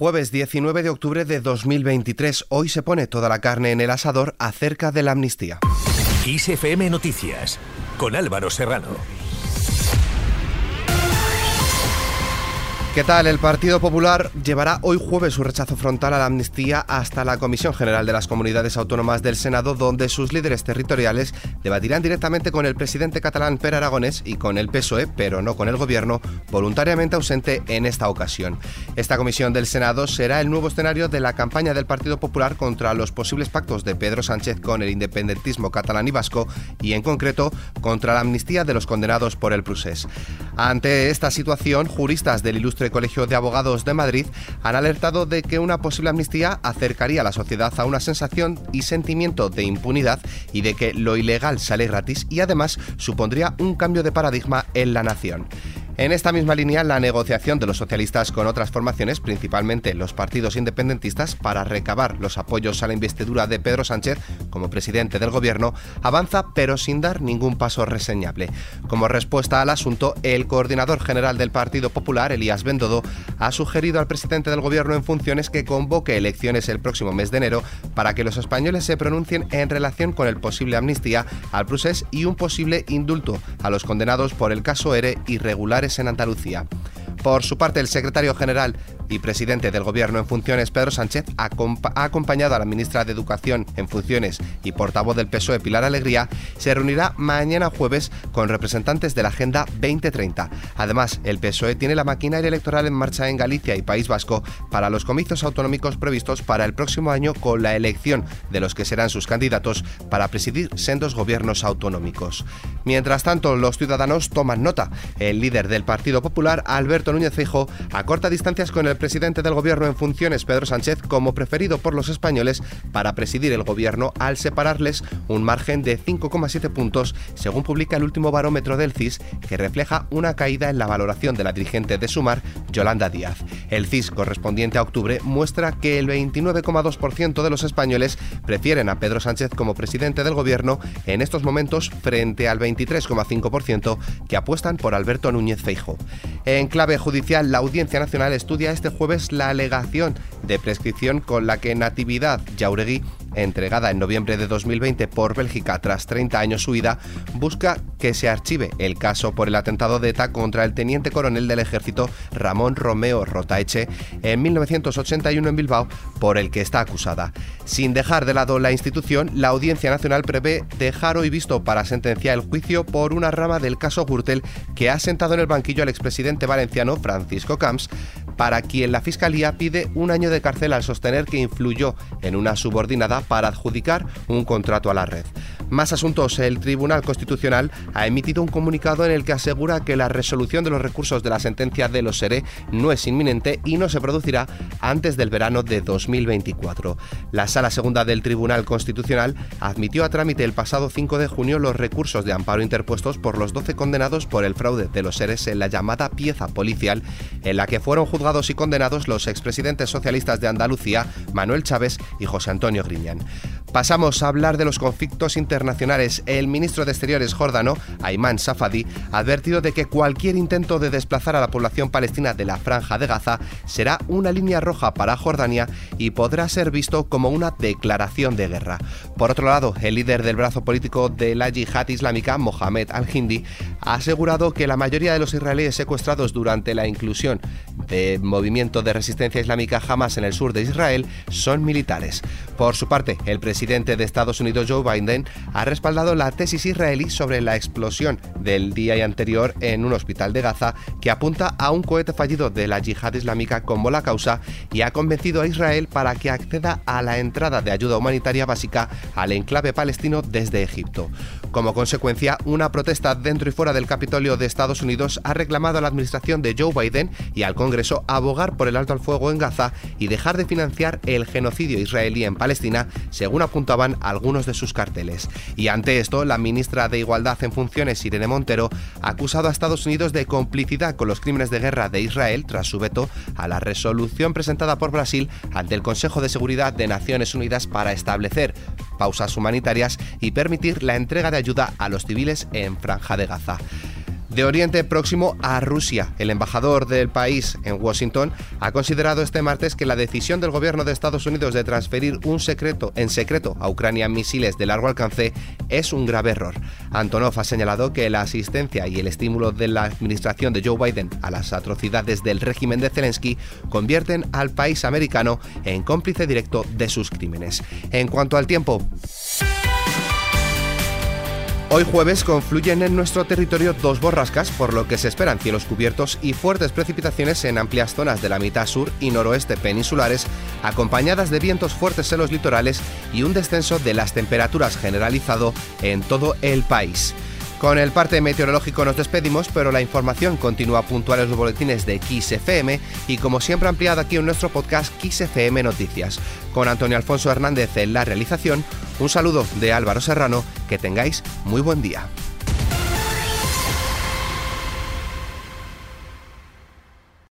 Jueves 19 de octubre de 2023. Hoy se pone toda la carne en el asador acerca de la amnistía. ISFM Noticias con Álvaro Serrano. ¿Qué tal? El Partido Popular llevará hoy jueves su rechazo frontal a la amnistía hasta la Comisión General de las Comunidades Autónomas del Senado, donde sus líderes territoriales debatirán directamente con el presidente catalán Per Aragonés y con el PSOE, pero no con el gobierno, voluntariamente ausente en esta ocasión. Esta comisión del Senado será el nuevo escenario de la campaña del Partido Popular contra los posibles pactos de Pedro Sánchez con el independentismo catalán y vasco y, en concreto, contra la amnistía de los condenados por el procés. Ante esta situación, juristas del ilustre Colegio de Abogados de Madrid han alertado de que una posible amnistía acercaría a la sociedad a una sensación y sentimiento de impunidad y de que lo ilegal sale gratis y además supondría un cambio de paradigma en la nación. En esta misma línea, la negociación de los socialistas con otras formaciones, principalmente los partidos independentistas, para recabar los apoyos a la investidura de Pedro Sánchez como presidente del gobierno, avanza pero sin dar ningún paso reseñable. Como respuesta al asunto, el coordinador general del Partido Popular, Elías Bendodo, ha sugerido al presidente del gobierno en funciones que convoque elecciones el próximo mes de enero para que los españoles se pronuncien en relación con el posible amnistía al procés y un posible indulto a los condenados por el caso ERE irregulares en Andalucía. Por su parte, el secretario general y presidente del Gobierno en funciones, Pedro Sánchez, ha acompañado a la ministra de Educación en funciones y portavoz del PSOE, Pilar Alegría, se reunirá mañana jueves con representantes de la Agenda 2030. Además, el PSOE tiene la maquinaria electoral en marcha en Galicia y País Vasco para los comicios autonómicos previstos para el próximo año con la elección de los que serán sus candidatos para presidir sendos gobiernos autonómicos. Mientras tanto, los ciudadanos toman nota. El líder del Partido Popular, Alberto Núñez Feijóo, acorta distancias con el presidente del gobierno en funciones, Pedro Sánchez, como preferido por los españoles para presidir el gobierno al separarles un margen de 5,7 puntos, según publica el último barómetro del CIS, que refleja una caída en la valoración de la dirigente de Sumar, Yolanda Díaz. El CIS correspondiente a octubre muestra que el 29,2% de los españoles prefieren a Pedro Sánchez como presidente del gobierno en estos momentos frente al 23,5% que apuestan por Alberto Núñez Feijo. En clave judicial, la Audiencia Nacional estudia este jueves la alegación de prescripción con la que Natividad Jauregui entregada en noviembre de 2020 por Bélgica tras 30 años su huida, busca que se archive el caso por el atentado de ETA contra el teniente coronel del ejército Ramón Romeo Rotaeche en 1981 en Bilbao, por el que está acusada. Sin dejar de lado la institución, la Audiencia Nacional prevé dejar hoy visto para sentenciar el juicio por una rama del caso Gürtel que ha sentado en el banquillo al expresidente valenciano Francisco Camps, para quien la Fiscalía pide un año de cárcel al sostener que influyó en una subordinada para adjudicar un contrato a la red. Más asuntos. El Tribunal Constitucional ha emitido un comunicado en el que asegura que la resolución de los recursos de la sentencia de los SERE no es inminente y no se producirá antes del verano de 2024. La Sala Segunda del Tribunal Constitucional admitió a trámite el pasado 5 de junio los recursos de amparo interpuestos por los 12 condenados por el fraude de los SERES en la llamada pieza policial, en la que fueron juzgados y condenados los expresidentes socialistas de Andalucía, Manuel Chávez y José Antonio Griñán. Pasamos a hablar de los conflictos internacionales. El ministro de Exteriores jordano, Ayman Safadi, ha advertido de que cualquier intento de desplazar a la población palestina de la franja de Gaza será una línea roja para Jordania y podrá ser visto como una declaración de guerra. Por otro lado, el líder del brazo político de la yihad islámica, Mohamed al-Hindi, ha asegurado que la mayoría de los israelíes secuestrados durante la inclusión del movimiento de resistencia islámica Hamas en el sur de Israel son militares. Por su parte, el presidente de Estados Unidos Joe Biden ha respaldado la tesis israelí sobre la explosión del día anterior en un hospital de Gaza que apunta a un cohete fallido de la yihad islámica como la causa y ha convencido a Israel para que acceda a la entrada de ayuda humanitaria básica al enclave palestino desde Egipto. Como consecuencia, una protesta dentro y fuera del Capitolio de Estados Unidos ha reclamado a la administración de Joe Biden y al Congreso abogar por el alto al fuego en Gaza y dejar de financiar el genocidio israelí en Palestina, según apuntaban algunos de sus carteles. Y ante esto, la ministra de Igualdad en funciones, Irene Montero, ha acusado a Estados Unidos de complicidad con los crímenes de guerra de Israel tras su veto a la resolución presentada por Brasil ante el Consejo de Seguridad de Naciones Unidas para establecer pausas humanitarias y permitir la entrega de ayuda a los civiles en Franja de Gaza. De Oriente Próximo a Rusia, el embajador del país en Washington ha considerado este martes que la decisión del gobierno de Estados Unidos de transferir un secreto en secreto a Ucrania misiles de largo alcance es un grave error. Antonov ha señalado que la asistencia y el estímulo de la administración de Joe Biden a las atrocidades del régimen de Zelensky convierten al país americano en cómplice directo de sus crímenes. En cuanto al tiempo, Hoy jueves confluyen en nuestro territorio dos borrascas, por lo que se esperan cielos cubiertos y fuertes precipitaciones en amplias zonas de la mitad sur y noroeste peninsulares, acompañadas de vientos fuertes en los litorales y un descenso de las temperaturas generalizado en todo el país. Con el parte meteorológico nos despedimos, pero la información continúa puntual en los boletines de XFM y como siempre ampliada aquí en nuestro podcast XFM Noticias. Con Antonio Alfonso Hernández en la realización, un saludo de Álvaro Serrano, que tengáis muy buen día.